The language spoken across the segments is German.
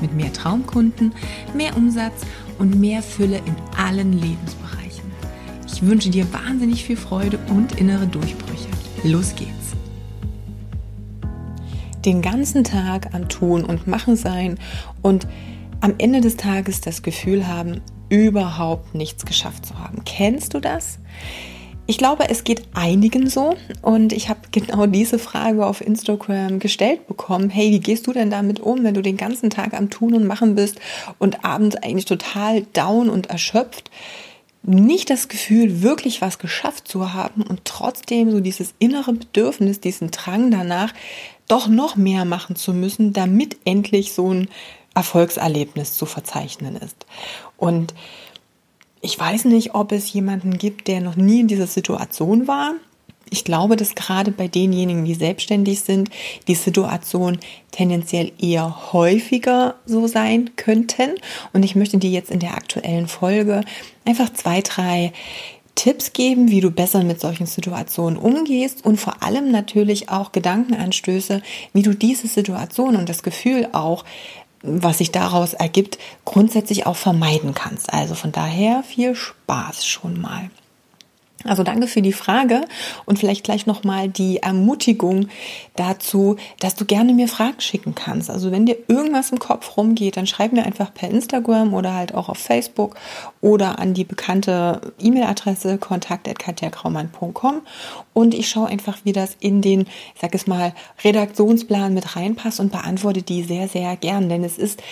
mit mehr Traumkunden, mehr Umsatz und mehr Fülle in allen Lebensbereichen. Ich wünsche dir wahnsinnig viel Freude und innere Durchbrüche. Los geht's! Den ganzen Tag am Tun und Machen sein und am Ende des Tages das Gefühl haben, überhaupt nichts geschafft zu haben. Kennst du das? Ich glaube, es geht einigen so und ich habe genau diese Frage auf Instagram gestellt bekommen. Hey, wie gehst du denn damit um, wenn du den ganzen Tag am Tun und Machen bist und abends eigentlich total down und erschöpft? Nicht das Gefühl, wirklich was geschafft zu haben und trotzdem so dieses innere Bedürfnis, diesen Drang danach, doch noch mehr machen zu müssen, damit endlich so ein Erfolgserlebnis zu verzeichnen ist. Und ich weiß nicht, ob es jemanden gibt, der noch nie in dieser Situation war. Ich glaube, dass gerade bei denjenigen, die selbstständig sind, die Situation tendenziell eher häufiger so sein könnten. Und ich möchte dir jetzt in der aktuellen Folge einfach zwei, drei Tipps geben, wie du besser mit solchen Situationen umgehst und vor allem natürlich auch Gedankenanstöße, wie du diese Situation und das Gefühl auch was sich daraus ergibt, grundsätzlich auch vermeiden kannst. Also von daher viel Spaß schon mal. Also danke für die Frage und vielleicht gleich nochmal die Ermutigung dazu, dass du gerne mir Fragen schicken kannst. Also wenn dir irgendwas im Kopf rumgeht, dann schreib mir einfach per Instagram oder halt auch auf Facebook oder an die bekannte E-Mail-Adresse kontakt.katjakraumann.com und ich schaue einfach, wie das in den, ich sag es mal, Redaktionsplan mit reinpasst und beantworte die sehr, sehr gern, denn es ist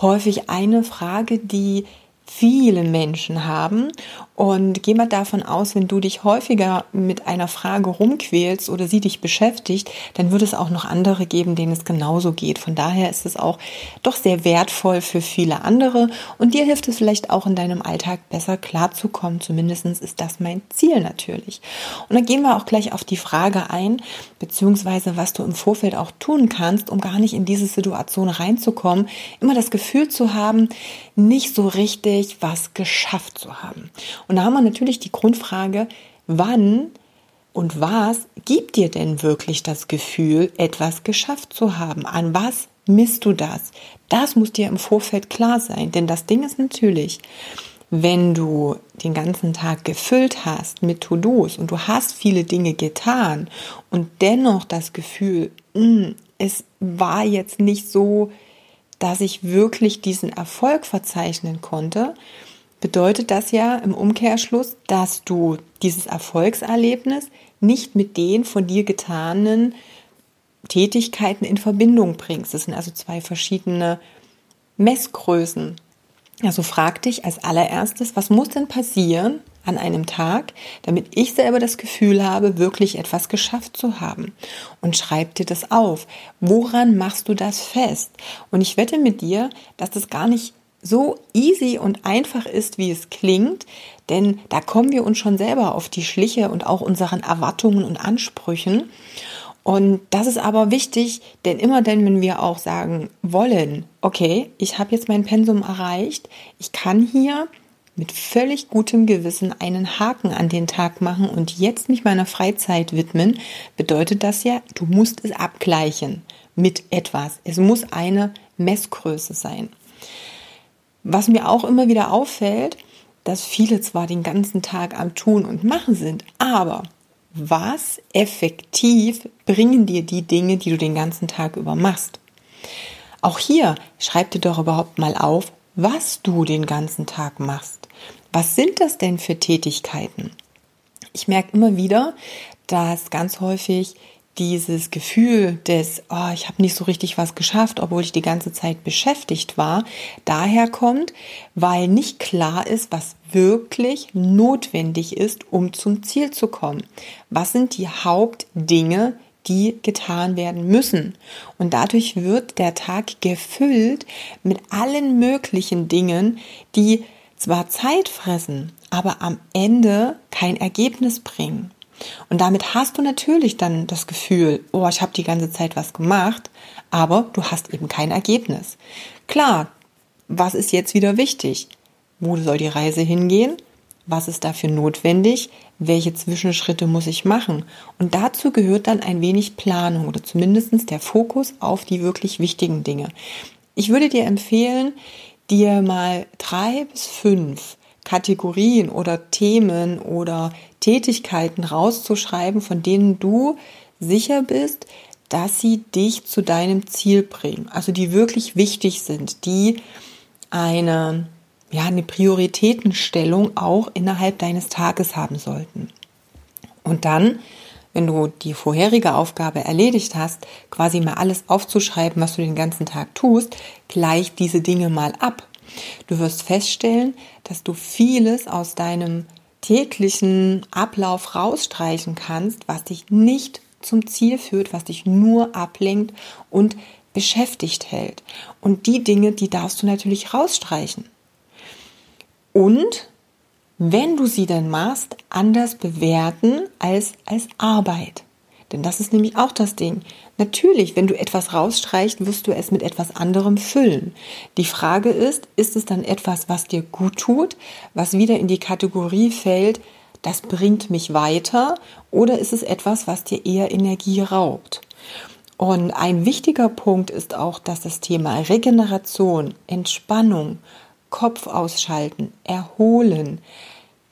häufig eine Frage, die viele Menschen haben. Und geh mal davon aus, wenn du dich häufiger mit einer Frage rumquälst oder sie dich beschäftigt, dann wird es auch noch andere geben, denen es genauso geht. Von daher ist es auch doch sehr wertvoll für viele andere und dir hilft es vielleicht auch in deinem Alltag besser klarzukommen. Zumindest ist das mein Ziel natürlich. Und dann gehen wir auch gleich auf die Frage ein, beziehungsweise was du im Vorfeld auch tun kannst, um gar nicht in diese Situation reinzukommen, immer das Gefühl zu haben, nicht so richtig was geschafft zu haben. Und da haben wir natürlich die Grundfrage, wann und was gibt dir denn wirklich das Gefühl, etwas geschafft zu haben? An was misst du das? Das muss dir im Vorfeld klar sein, denn das Ding ist natürlich, wenn du den ganzen Tag gefüllt hast mit To-Dos und du hast viele Dinge getan und dennoch das Gefühl, mh, hm, es war jetzt nicht so, dass ich wirklich diesen Erfolg verzeichnen konnte, bedeutet das ja im Umkehrschluss, dass du dieses Erfolgserlebnis nicht mit den von dir getanen Tätigkeiten in Verbindung bringst. Das sind also zwei verschiedene Messgrößen. Also frag dich als allererstes, was muss denn passieren an einem Tag, damit ich selber das Gefühl habe, wirklich etwas geschafft zu haben. Und schreib dir das auf. Woran machst du das fest? Und ich wette mit dir, dass das gar nicht so easy und einfach ist, wie es klingt, denn da kommen wir uns schon selber auf die Schliche und auch unseren Erwartungen und Ansprüchen. Und das ist aber wichtig, denn immer denn, wenn wir auch sagen wollen, okay, ich habe jetzt mein Pensum erreicht, ich kann hier mit völlig gutem Gewissen einen Haken an den Tag machen und jetzt mich meiner Freizeit widmen, bedeutet das ja, du musst es abgleichen mit etwas. Es muss eine Messgröße sein. Was mir auch immer wieder auffällt, dass viele zwar den ganzen Tag am Tun und Machen sind, aber was effektiv bringen dir die Dinge, die du den ganzen Tag über machst? Auch hier schreib dir doch überhaupt mal auf, was du den ganzen Tag machst. Was sind das denn für Tätigkeiten? Ich merke immer wieder, dass ganz häufig dieses Gefühl des, oh, ich habe nicht so richtig was geschafft, obwohl ich die ganze Zeit beschäftigt war, daher kommt, weil nicht klar ist, was wirklich notwendig ist, um zum Ziel zu kommen. Was sind die Hauptdinge, die getan werden müssen. Und dadurch wird der Tag gefüllt mit allen möglichen Dingen, die zwar Zeit fressen, aber am Ende kein Ergebnis bringen. Und damit hast du natürlich dann das Gefühl, oh, ich habe die ganze Zeit was gemacht, aber du hast eben kein Ergebnis. Klar, was ist jetzt wieder wichtig? Wo soll die Reise hingehen? Was ist dafür notwendig? Welche Zwischenschritte muss ich machen? Und dazu gehört dann ein wenig Planung oder zumindest der Fokus auf die wirklich wichtigen Dinge. Ich würde dir empfehlen, dir mal drei bis fünf Kategorien oder Themen oder Tätigkeiten rauszuschreiben, von denen du sicher bist, dass sie dich zu deinem Ziel bringen. Also die wirklich wichtig sind, die eine, ja, eine Prioritätenstellung auch innerhalb deines Tages haben sollten. Und dann, wenn du die vorherige Aufgabe erledigt hast, quasi mal alles aufzuschreiben, was du den ganzen Tag tust, gleich diese Dinge mal ab. Du wirst feststellen, dass du vieles aus deinem täglichen Ablauf rausstreichen kannst, was dich nicht zum Ziel führt, was dich nur ablenkt und beschäftigt hält. Und die Dinge, die darfst du natürlich rausstreichen. Und wenn du sie dann machst, anders bewerten als als Arbeit. Denn das ist nämlich auch das Ding. Natürlich, wenn du etwas rausstreichst, wirst du es mit etwas anderem füllen. Die Frage ist, ist es dann etwas, was dir gut tut, was wieder in die Kategorie fällt, das bringt mich weiter, oder ist es etwas, was dir eher Energie raubt? Und ein wichtiger Punkt ist auch, dass das Thema Regeneration, Entspannung, Kopf ausschalten, erholen,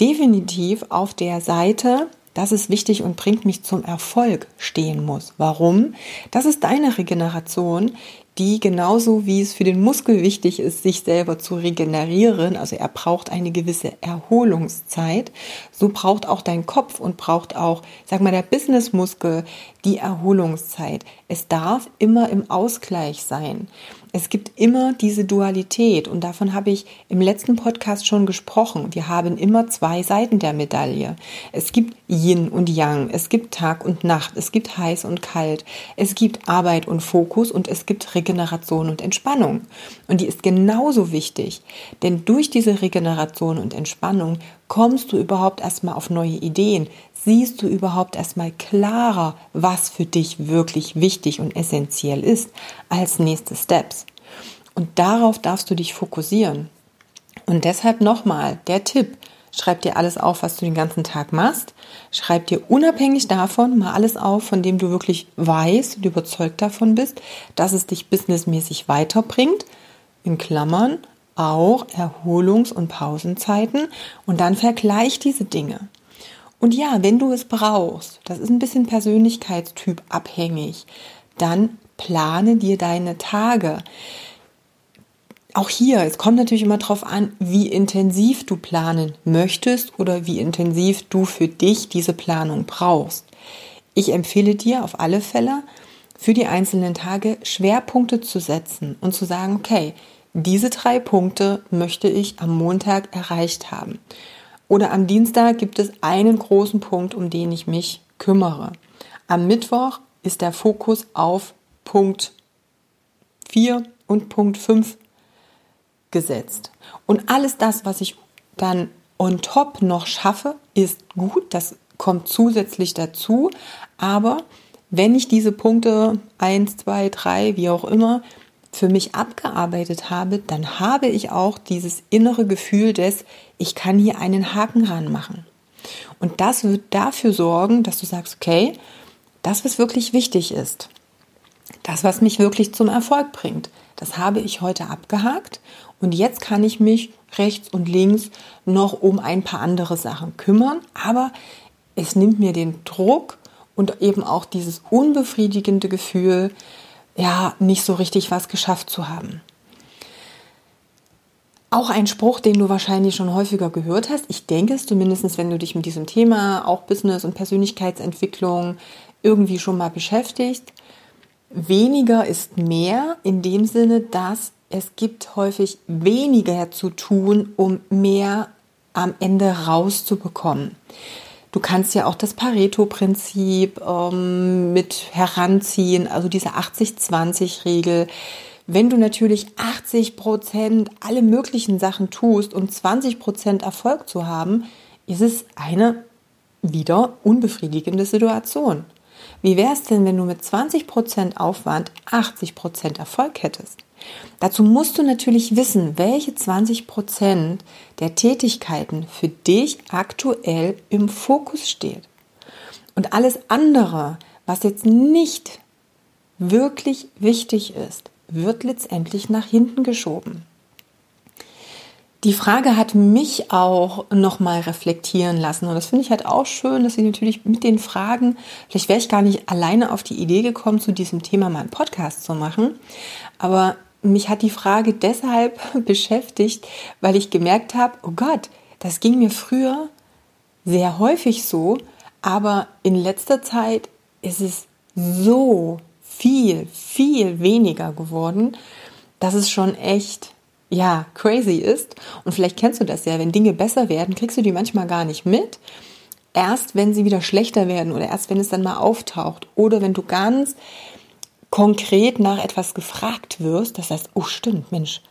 definitiv auf der Seite das ist wichtig und bringt mich zum Erfolg stehen muss. Warum? Das ist deine Regeneration, die genauso wie es für den Muskel wichtig ist, sich selber zu regenerieren, also er braucht eine gewisse Erholungszeit, so braucht auch dein Kopf und braucht auch, sag mal, der Businessmuskel die Erholungszeit. Es darf immer im Ausgleich sein. Es gibt immer diese Dualität und davon habe ich im letzten Podcast schon gesprochen. Wir haben immer zwei Seiten der Medaille. Es gibt Yin und Yang, es gibt Tag und Nacht, es gibt heiß und kalt, es gibt Arbeit und Fokus und es gibt Regeneration und Entspannung. Und die ist genauso wichtig, denn durch diese Regeneration und Entspannung kommst du überhaupt erstmal auf neue Ideen, siehst du überhaupt erstmal klarer, was für dich wirklich wichtig und essentiell ist als nächste Steps. Und darauf darfst du dich fokussieren. Und deshalb nochmal der Tipp, schreib dir alles auf, was du den ganzen Tag machst. Schreib dir unabhängig davon mal alles auf, von dem du wirklich weißt und überzeugt davon bist, dass es dich businessmäßig weiterbringt. In Klammern auch Erholungs- und Pausenzeiten. Und dann vergleich diese Dinge. Und ja, wenn du es brauchst, das ist ein bisschen Persönlichkeitstyp abhängig, dann plane dir deine Tage. Auch hier, es kommt natürlich immer darauf an, wie intensiv du planen möchtest oder wie intensiv du für dich diese Planung brauchst. Ich empfehle dir auf alle Fälle, für die einzelnen Tage Schwerpunkte zu setzen und zu sagen, okay, diese drei Punkte möchte ich am Montag erreicht haben. Oder am Dienstag gibt es einen großen Punkt, um den ich mich kümmere. Am Mittwoch ist der Fokus auf Punkt 4 und Punkt 5 gesetzt. Und alles das, was ich dann on top noch schaffe, ist gut. Das kommt zusätzlich dazu. Aber wenn ich diese Punkte 1, 2, 3, wie auch immer, für mich abgearbeitet habe, dann habe ich auch dieses innere Gefühl des, ich kann hier einen Haken ranmachen. Und das wird dafür sorgen, dass du sagst, okay, das, was wirklich wichtig ist, das, was mich wirklich zum Erfolg bringt, das habe ich heute abgehakt und jetzt kann ich mich rechts und links noch um ein paar andere Sachen kümmern, aber es nimmt mir den Druck und eben auch dieses unbefriedigende Gefühl, ja, nicht so richtig was geschafft zu haben. Auch ein Spruch, den du wahrscheinlich schon häufiger gehört hast. Ich denke es zumindest, wenn du dich mit diesem Thema, auch Business und Persönlichkeitsentwicklung, irgendwie schon mal beschäftigst. Weniger ist mehr in dem Sinne, dass es gibt häufig weniger zu tun, um mehr am Ende rauszubekommen. Du kannst ja auch das Pareto-Prinzip ähm, mit heranziehen, also diese 80-20-Regel. Wenn du natürlich 80 Prozent alle möglichen Sachen tust, um 20 Prozent Erfolg zu haben, ist es eine wieder unbefriedigende Situation. Wie wäre es denn, wenn du mit 20 Prozent Aufwand 80 Prozent Erfolg hättest? Dazu musst du natürlich wissen, welche 20 Prozent der Tätigkeiten für dich aktuell im Fokus steht. Und alles andere, was jetzt nicht wirklich wichtig ist, wird letztendlich nach hinten geschoben. Die Frage hat mich auch nochmal reflektieren lassen. Und das finde ich halt auch schön, dass ich natürlich mit den Fragen, vielleicht wäre ich gar nicht alleine auf die Idee gekommen, zu diesem Thema mal einen Podcast zu machen. Aber mich hat die Frage deshalb beschäftigt, weil ich gemerkt habe, oh Gott, das ging mir früher sehr häufig so, aber in letzter Zeit ist es so viel, viel weniger geworden, dass es schon echt, ja, crazy ist. Und vielleicht kennst du das ja, wenn Dinge besser werden, kriegst du die manchmal gar nicht mit. Erst wenn sie wieder schlechter werden oder erst wenn es dann mal auftaucht oder wenn du ganz konkret nach etwas gefragt wirst, das heißt, oh stimmt, Mensch,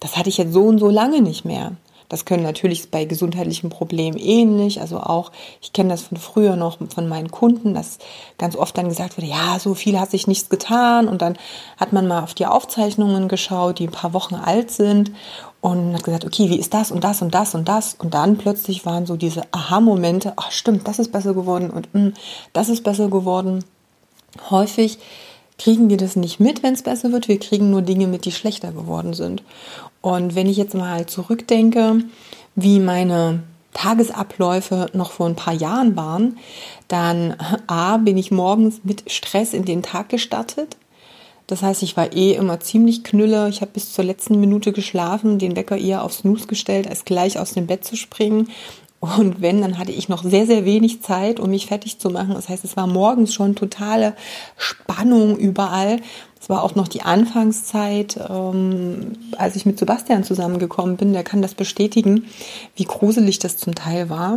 das hatte ich jetzt so und so lange nicht mehr. Das können natürlich bei gesundheitlichen Problemen ähnlich. Also auch, ich kenne das von früher noch von meinen Kunden, dass ganz oft dann gesagt wurde, ja, so viel hat sich nichts getan. Und dann hat man mal auf die Aufzeichnungen geschaut, die ein paar Wochen alt sind und hat gesagt, okay, wie ist das und das und das und das? Und dann plötzlich waren so diese Aha-Momente, ach stimmt, das ist besser geworden und mh, mm, das ist besser geworden. Häufig kriegen wir das nicht mit, wenn es besser wird. Wir kriegen nur Dinge mit, die schlechter geworden sind. Und wenn ich jetzt mal zurückdenke, wie meine Tagesabläufe noch vor ein paar Jahren waren, dann A, bin ich morgens mit Stress in den Tag gestartet. Das heißt, ich war eh immer ziemlich knülle. Ich habe bis zur letzten Minute geschlafen, den Wecker eher aufs Snooze gestellt, als gleich aus dem Bett zu springen. Und wenn, dann hatte ich noch sehr, sehr wenig Zeit, um mich fertig zu machen. Das heißt, es war morgens schon totale Spannung überall. Es war auch noch die Anfangszeit, ähm, als ich mit Sebastian zusammengekommen bin. Der kann das bestätigen, wie gruselig das zum Teil war.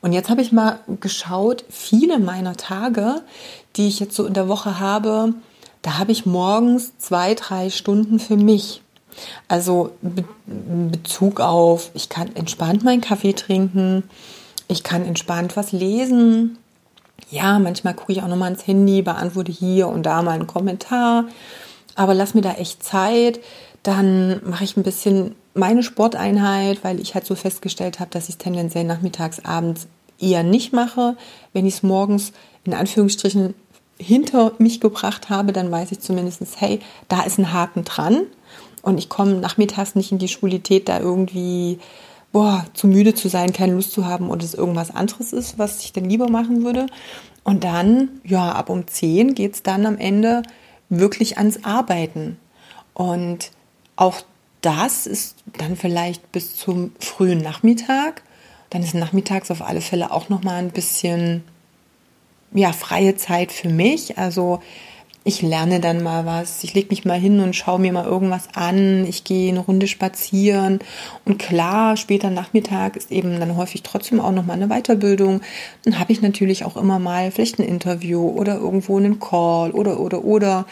Und jetzt habe ich mal geschaut, viele meiner Tage, die ich jetzt so in der Woche habe, da habe ich morgens zwei, drei Stunden für mich. Also in Bezug auf, ich kann entspannt meinen Kaffee trinken, ich kann entspannt was lesen. Ja, manchmal gucke ich auch nochmal ins Handy, beantworte hier und da mal einen Kommentar. Aber lass mir da echt Zeit. Dann mache ich ein bisschen meine Sporteinheit, weil ich halt so festgestellt habe, dass ich es tendenziell nachmittags, abends eher nicht mache. Wenn ich es morgens in Anführungsstrichen hinter mich gebracht habe, dann weiß ich zumindest, hey, da ist ein Haken dran. Und ich komme nachmittags nicht in die Schwulität, da irgendwie boah, zu müde zu sein, keine Lust zu haben und es irgendwas anderes ist, was ich dann lieber machen würde. Und dann, ja, ab um 10 geht es dann am Ende wirklich ans Arbeiten. Und auch das ist dann vielleicht bis zum frühen Nachmittag. Dann ist nachmittags auf alle Fälle auch noch mal ein bisschen ja, freie Zeit für mich. Also ich lerne dann mal was, ich lege mich mal hin und schaue mir mal irgendwas an, ich gehe eine Runde spazieren und klar, später Nachmittag ist eben dann häufig trotzdem auch noch mal eine Weiterbildung. Dann habe ich natürlich auch immer mal vielleicht ein Interview oder irgendwo einen Call oder oder oder.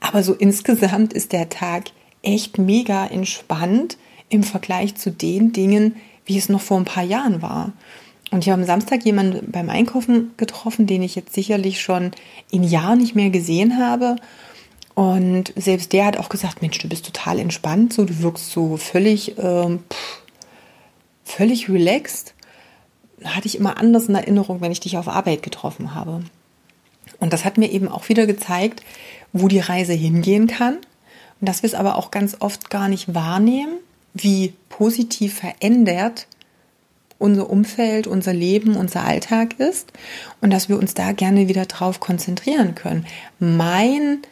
Aber so insgesamt ist der Tag echt mega entspannt im Vergleich zu den Dingen, wie es noch vor ein paar Jahren war. Und ich habe am Samstag jemanden beim Einkaufen getroffen, den ich jetzt sicherlich schon in Jahren nicht mehr gesehen habe. Und selbst der hat auch gesagt, Mensch, du bist total entspannt, so du wirkst so völlig, ähm, pff, völlig relaxed. Hatte ich immer anders in Erinnerung, wenn ich dich auf Arbeit getroffen habe. Und das hat mir eben auch wieder gezeigt, wo die Reise hingehen kann. Und dass wir es aber auch ganz oft gar nicht wahrnehmen, wie positiv verändert unser Umfeld, unser Leben, unser Alltag ist und dass wir uns da gerne wieder drauf konzentrieren können. Mein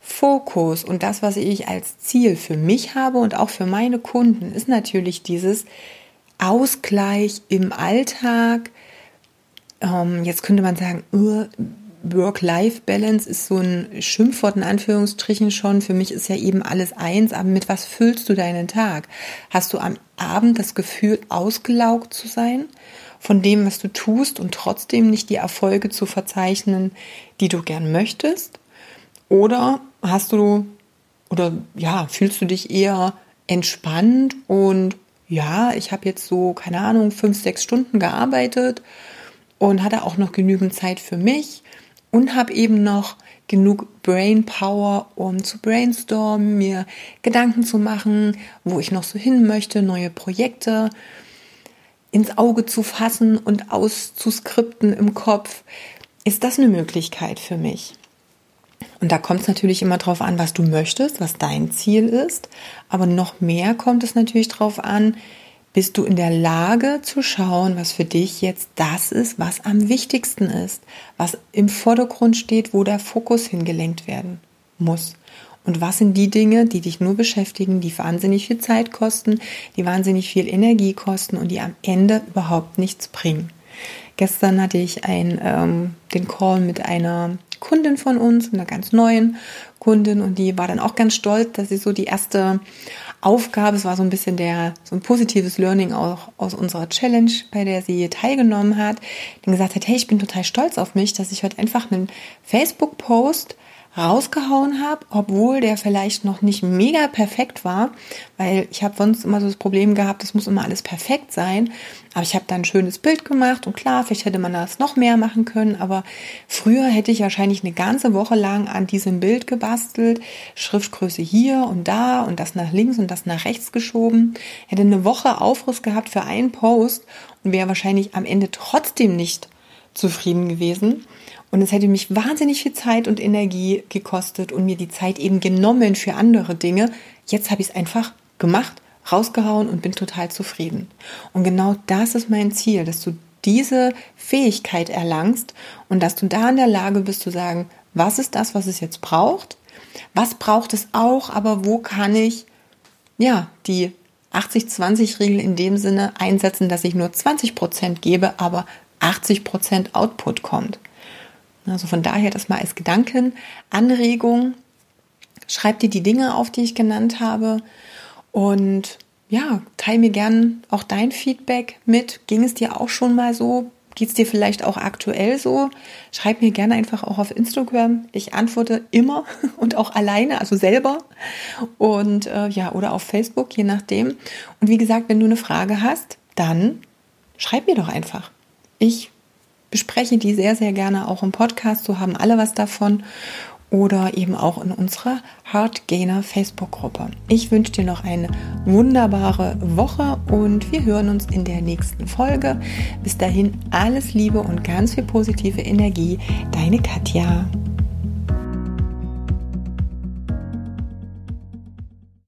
Fokus und das, was ich als Ziel für mich habe und auch für meine Kunden, ist natürlich dieses Ausgleich im Alltag. Ähm, jetzt könnte man sagen, Work-Life-Balance ist so ein Schimpfwort in Anführungsstrichen schon. Für mich ist ja eben alles eins, aber mit was füllst du deinen Tag? Hast du am Abend das Gefühl, ausgelaugt zu sein von dem, was du tust und trotzdem nicht die Erfolge zu verzeichnen, die du gern möchtest? Oder hast du, oder ja, fühlst du dich eher entspannt und ja, ich habe jetzt so, keine Ahnung, fünf, sechs Stunden gearbeitet und hatte auch noch genügend Zeit für mich und habe eben noch genug Brain Power, um zu brainstormen, mir Gedanken zu machen, wo ich noch so hin möchte, neue Projekte ins Auge zu fassen und auszuskripten im Kopf. Ist das eine Möglichkeit für mich? Und da kommt es natürlich immer darauf an, was du möchtest, was dein Ziel ist. Aber noch mehr kommt es natürlich darauf an, bist du in der Lage zu schauen, was für dich jetzt das ist, was am wichtigsten ist, was im Vordergrund steht, wo der Fokus hingelenkt werden muss. Und was sind die Dinge, die dich nur beschäftigen, die wahnsinnig viel Zeit kosten, die wahnsinnig viel Energie kosten und die am Ende überhaupt nichts bringen. Gestern hatte ich ein, ähm, den Call mit einer Kundin von uns, einer ganz neuen Kundin, und die war dann auch ganz stolz, dass sie so die erste Aufgabe, es war so ein bisschen der, so ein positives Learning auch aus unserer Challenge, bei der sie teilgenommen hat, dann gesagt hat, hey, ich bin total stolz auf mich, dass ich heute einfach einen Facebook-Post rausgehauen habe, obwohl der vielleicht noch nicht mega perfekt war, weil ich habe sonst immer so das Problem gehabt, es muss immer alles perfekt sein. Aber ich habe dann ein schönes Bild gemacht und klar, vielleicht hätte man das noch mehr machen können, aber früher hätte ich wahrscheinlich eine ganze Woche lang an diesem Bild gebastelt, Schriftgröße hier und da und das nach links und das nach rechts geschoben, hätte eine Woche Aufriss gehabt für einen Post und wäre wahrscheinlich am Ende trotzdem nicht zufrieden gewesen. Und es hätte mich wahnsinnig viel Zeit und Energie gekostet und mir die Zeit eben genommen für andere Dinge. Jetzt habe ich es einfach gemacht, rausgehauen und bin total zufrieden. Und genau das ist mein Ziel, dass du diese Fähigkeit erlangst und dass du da in der Lage bist zu sagen, was ist das, was es jetzt braucht? Was braucht es auch, aber wo kann ich ja die 80-20-Regel in dem Sinne einsetzen, dass ich nur 20 Prozent gebe, aber 80 Prozent Output kommt. Also von daher das mal als Gedankenanregung. Schreib dir die Dinge auf, die ich genannt habe. Und ja, teile mir gern auch dein Feedback mit. Ging es dir auch schon mal so? Geht es dir vielleicht auch aktuell so? Schreib mir gerne einfach auch auf Instagram. Ich antworte immer und auch alleine, also selber. Und äh, ja, oder auf Facebook, je nachdem. Und wie gesagt, wenn du eine Frage hast, dann schreib mir doch einfach. Ich bespreche die sehr, sehr gerne auch im Podcast. So haben alle was davon. Oder eben auch in unserer Hardgainer Facebook-Gruppe. Ich wünsche dir noch eine wunderbare Woche und wir hören uns in der nächsten Folge. Bis dahin alles Liebe und ganz viel positive Energie. Deine Katja.